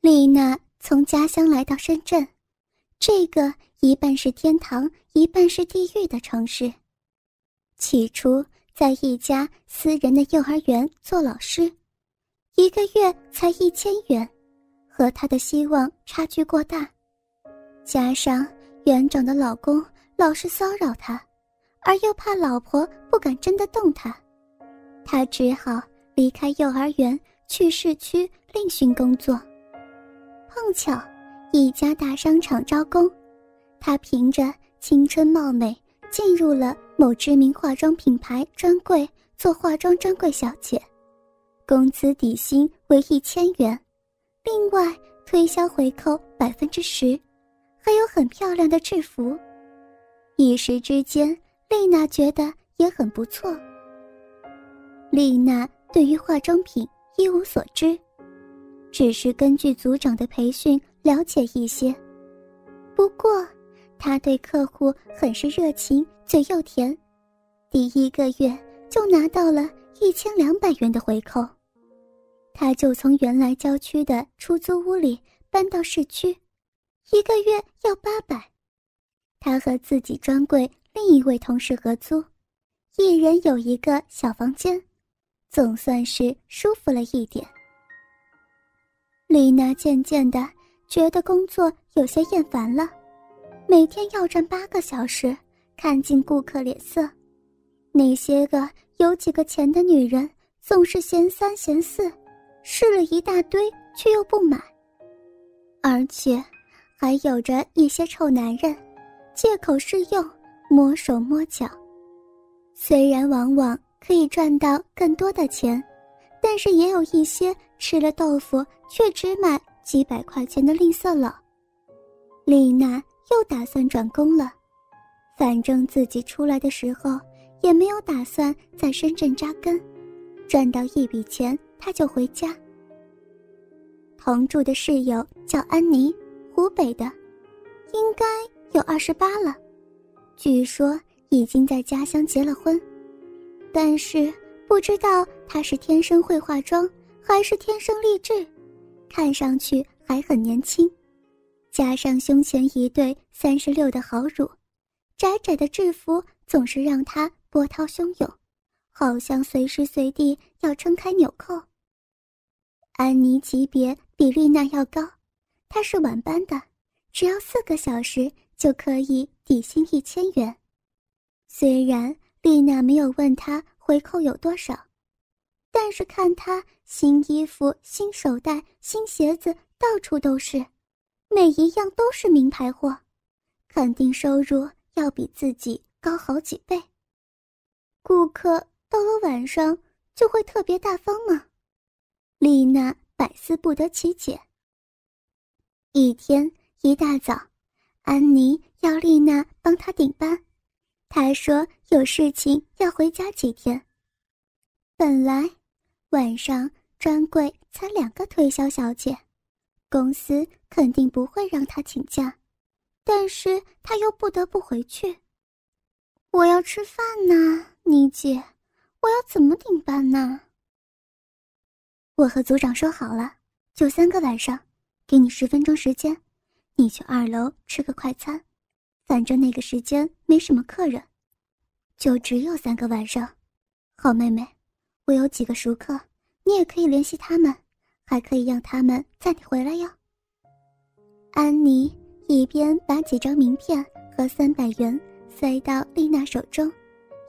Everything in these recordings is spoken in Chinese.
丽娜从家乡来到深圳，这个一半是天堂，一半是地狱的城市。起初在一家私人的幼儿园做老师，一个月才一千元，和她的希望差距过大。加上园长的老公老是骚扰她，而又怕老婆不敢真的动她，她只好离开幼儿园去市区另寻工作。碰巧，一家大商场招工，她凭着青春貌美进入了某知名化妆品牌专柜做化妆专柜小姐，工资底薪为一千元，另外推销回扣百分之十，还有很漂亮的制服。一时之间，丽娜觉得也很不错。丽娜对于化妆品一无所知。只是根据组长的培训了解一些，不过他对客户很是热情，嘴又甜，第一个月就拿到了一千两百元的回扣。他就从原来郊区的出租屋里搬到市区，一个月要八百。他和自己专柜另一位同事合租，一人有一个小房间，总算是舒服了一点。丽娜渐渐的觉得工作有些厌烦了，每天要站八个小时，看尽顾客脸色。那些个有几个钱的女人总是嫌三嫌四，试了一大堆却又不买。而且，还有着一些臭男人，借口试用，摸手摸脚。虽然往往可以赚到更多的钱。但是也有一些吃了豆腐却只买几百块钱的吝啬佬。丽娜又打算转工了，反正自己出来的时候也没有打算在深圳扎根，赚到一笔钱她就回家。同住的室友叫安妮，湖北的，应该有二十八了，据说已经在家乡结了婚，但是。不知道她是天生会化妆，还是天生丽质，看上去还很年轻。加上胸前一对三十六的好乳，窄窄的制服总是让她波涛汹涌，好像随时随地要撑开纽扣。安妮级别比丽娜要高，她是晚班的，只要四个小时就可以底薪一千元。虽然丽娜没有问她。回扣有多少？但是看他新衣服、新手袋、新鞋子到处都是，每一样都是名牌货，肯定收入要比自己高好几倍。顾客到了晚上就会特别大方吗？丽娜百思不得其解。一天一大早，安妮要丽娜帮她顶班。她说有事情要回家几天。本来晚上专柜才两个推销小姐，公司肯定不会让她请假，但是她又不得不回去。我要吃饭呢，妮姐，我要怎么顶班呢？我和组长说好了，就三个晚上，给你十分钟时间，你去二楼吃个快餐。反正那个时间没什么客人，就只有三个晚上。好妹妹，我有几个熟客，你也可以联系他们，还可以让他们载你回来哟。安妮一边把几张名片和三百元塞到丽娜手中，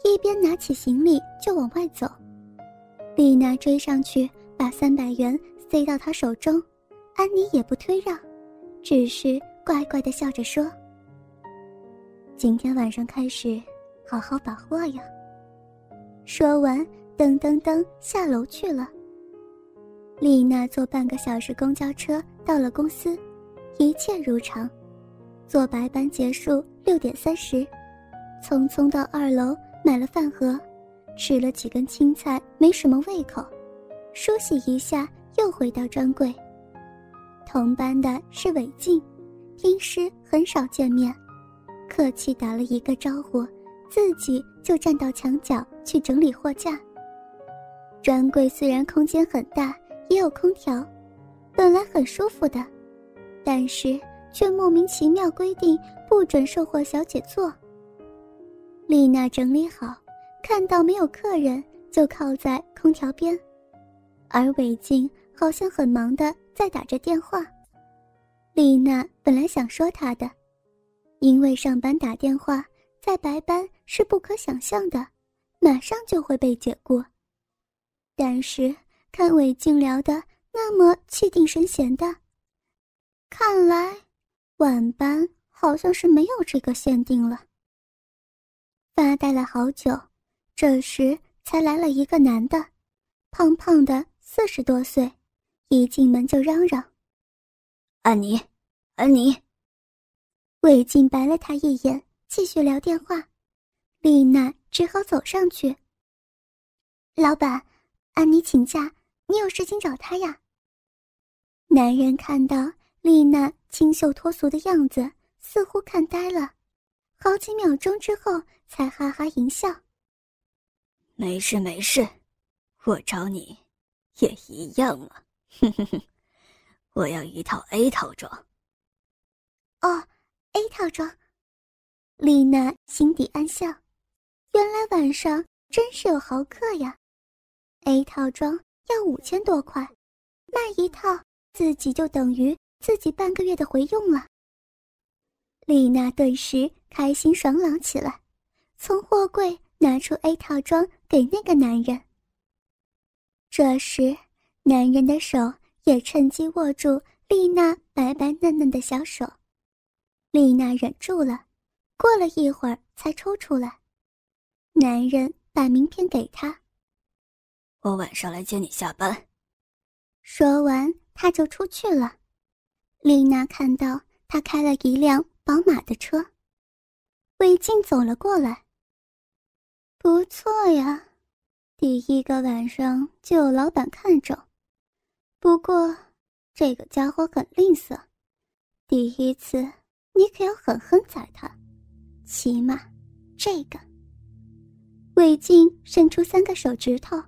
一边拿起行李就往外走。丽娜追上去，把三百元塞到她手中，安妮也不推让，只是乖乖的笑着说。今天晚上开始，好好把货呀。说完，噔噔噔下楼去了。丽娜坐半个小时公交车到了公司，一切如常。坐白班结束六点三十，匆匆到二楼买了饭盒，吃了几根青菜，没什么胃口，梳洗一下又回到专柜。同班的是韦静，平时很少见面。客气打了一个招呼，自己就站到墙角去整理货架。专柜虽然空间很大，也有空调，本来很舒服的，但是却莫名其妙规定不准售货小姐坐。丽娜整理好，看到没有客人，就靠在空调边，而韦静好像很忙的在打着电话。丽娜本来想说他的，因为上班打电话在白班是不可想象的，马上就会被解雇。但是看韦静聊的那么气定神闲的，看来晚班好像是没有这个限定了。发呆了好久，这时才来了一个男的，胖胖的，四十多岁，一进门就嚷嚷。安妮，安妮。魏静白了他一眼，继续聊电话。丽娜只好走上去。老板，安妮请假，你有事情找她呀？男人看到丽娜清秀脱俗的样子，似乎看呆了，好几秒钟之后才哈哈一笑。没事没事，我找你，也一样啊。哼哼哼。我要一套 A 套装。哦，A 套装，丽娜心底暗笑，原来晚上真是有豪客呀！A 套装要五千多块，卖一套自己就等于自己半个月的回用了。丽娜顿时开心爽朗起来，从货柜拿出 A 套装给那个男人。这时，男人的手。也趁机握住丽娜白白嫩嫩的小手，丽娜忍住了，过了一会儿才抽出来。男人把名片给她，我晚上来接你下班。说完，他就出去了。丽娜看到他开了一辆宝马的车，魏静走了过来。不错呀，第一个晚上就有老板看中。不过，这个家伙很吝啬。第一次，你可要狠狠宰他。起码，这个。魏静伸出三个手指头。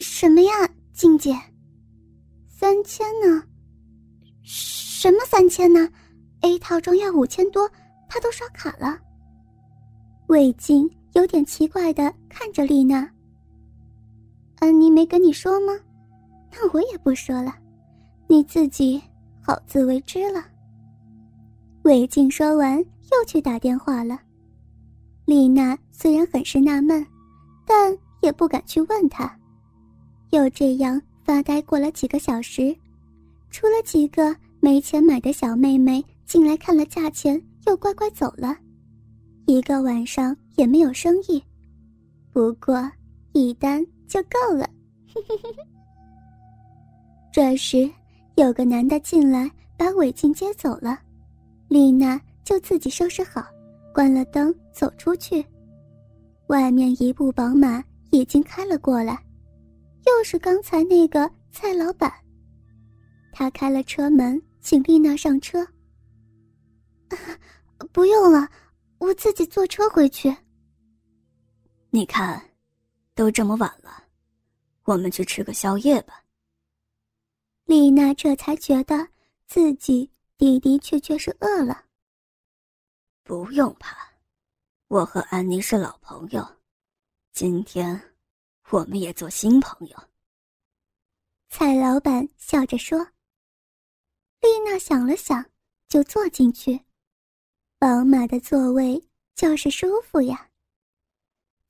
什么呀，静姐？三千呢？什么三千呢？A 套装要五千多，他都刷卡了。魏静有点奇怪的看着丽娜。安妮没跟你说吗？那我也不说了，你自己好自为之了。魏静说完，又去打电话了。丽娜虽然很是纳闷，但也不敢去问他。又这样发呆过了几个小时，除了几个没钱买的小妹妹进来看了价钱，又乖乖走了。一个晚上也没有生意，不过一单就够了。这时，有个男的进来，把韦静接走了。丽娜就自己收拾好，关了灯，走出去。外面一部宝马已经开了过来，又是刚才那个蔡老板。他开了车门，请丽娜上车。不用了，我自己坐车回去。你看，都这么晚了，我们去吃个宵夜吧。丽娜这才觉得自己的的确确是饿了。不用怕，我和安妮是老朋友，今天我们也做新朋友。蔡老板笑着说。丽娜想了想，就坐进去。宝马的座位就是舒服呀。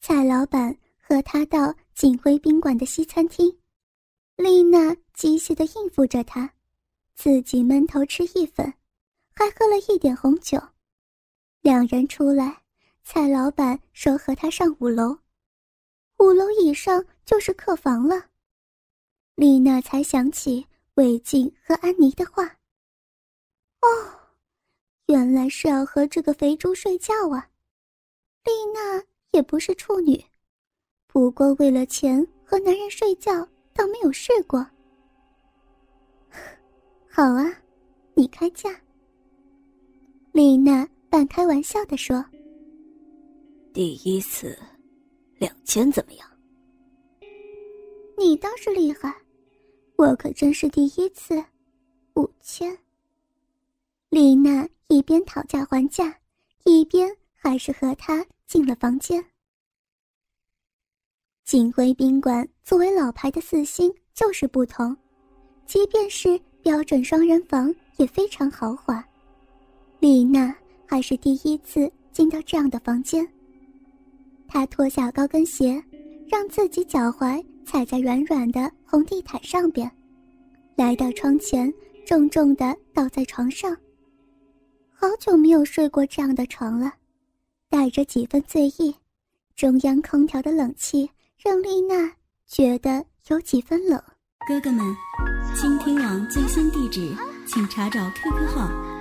蔡老板和他到锦辉宾馆的西餐厅。丽娜机械的应付着他，自己闷头吃意粉，还喝了一点红酒。两人出来，蔡老板说和他上五楼，五楼以上就是客房了。丽娜才想起魏静和安妮的话。哦，原来是要和这个肥猪睡觉啊！丽娜也不是处女，不过为了钱和男人睡觉。倒没有试过。好啊，你开价。丽娜半开玩笑的说：“第一次，两千怎么样？”你倒是厉害，我可真是第一次，五千。丽娜一边讨价还价，一边还是和他进了房间。锦辉宾馆作为老牌的四星，就是不同，即便是标准双人房也非常豪华。丽娜还是第一次进到这样的房间。她脱下高跟鞋，让自己脚踝踩在软软的红地毯上边，来到窗前，重重的倒在床上。好久没有睡过这样的床了，带着几分醉意。中央空调的冷气让丽娜觉得有几分冷。哥哥们，倾听网最新地址，请查找 QQ 号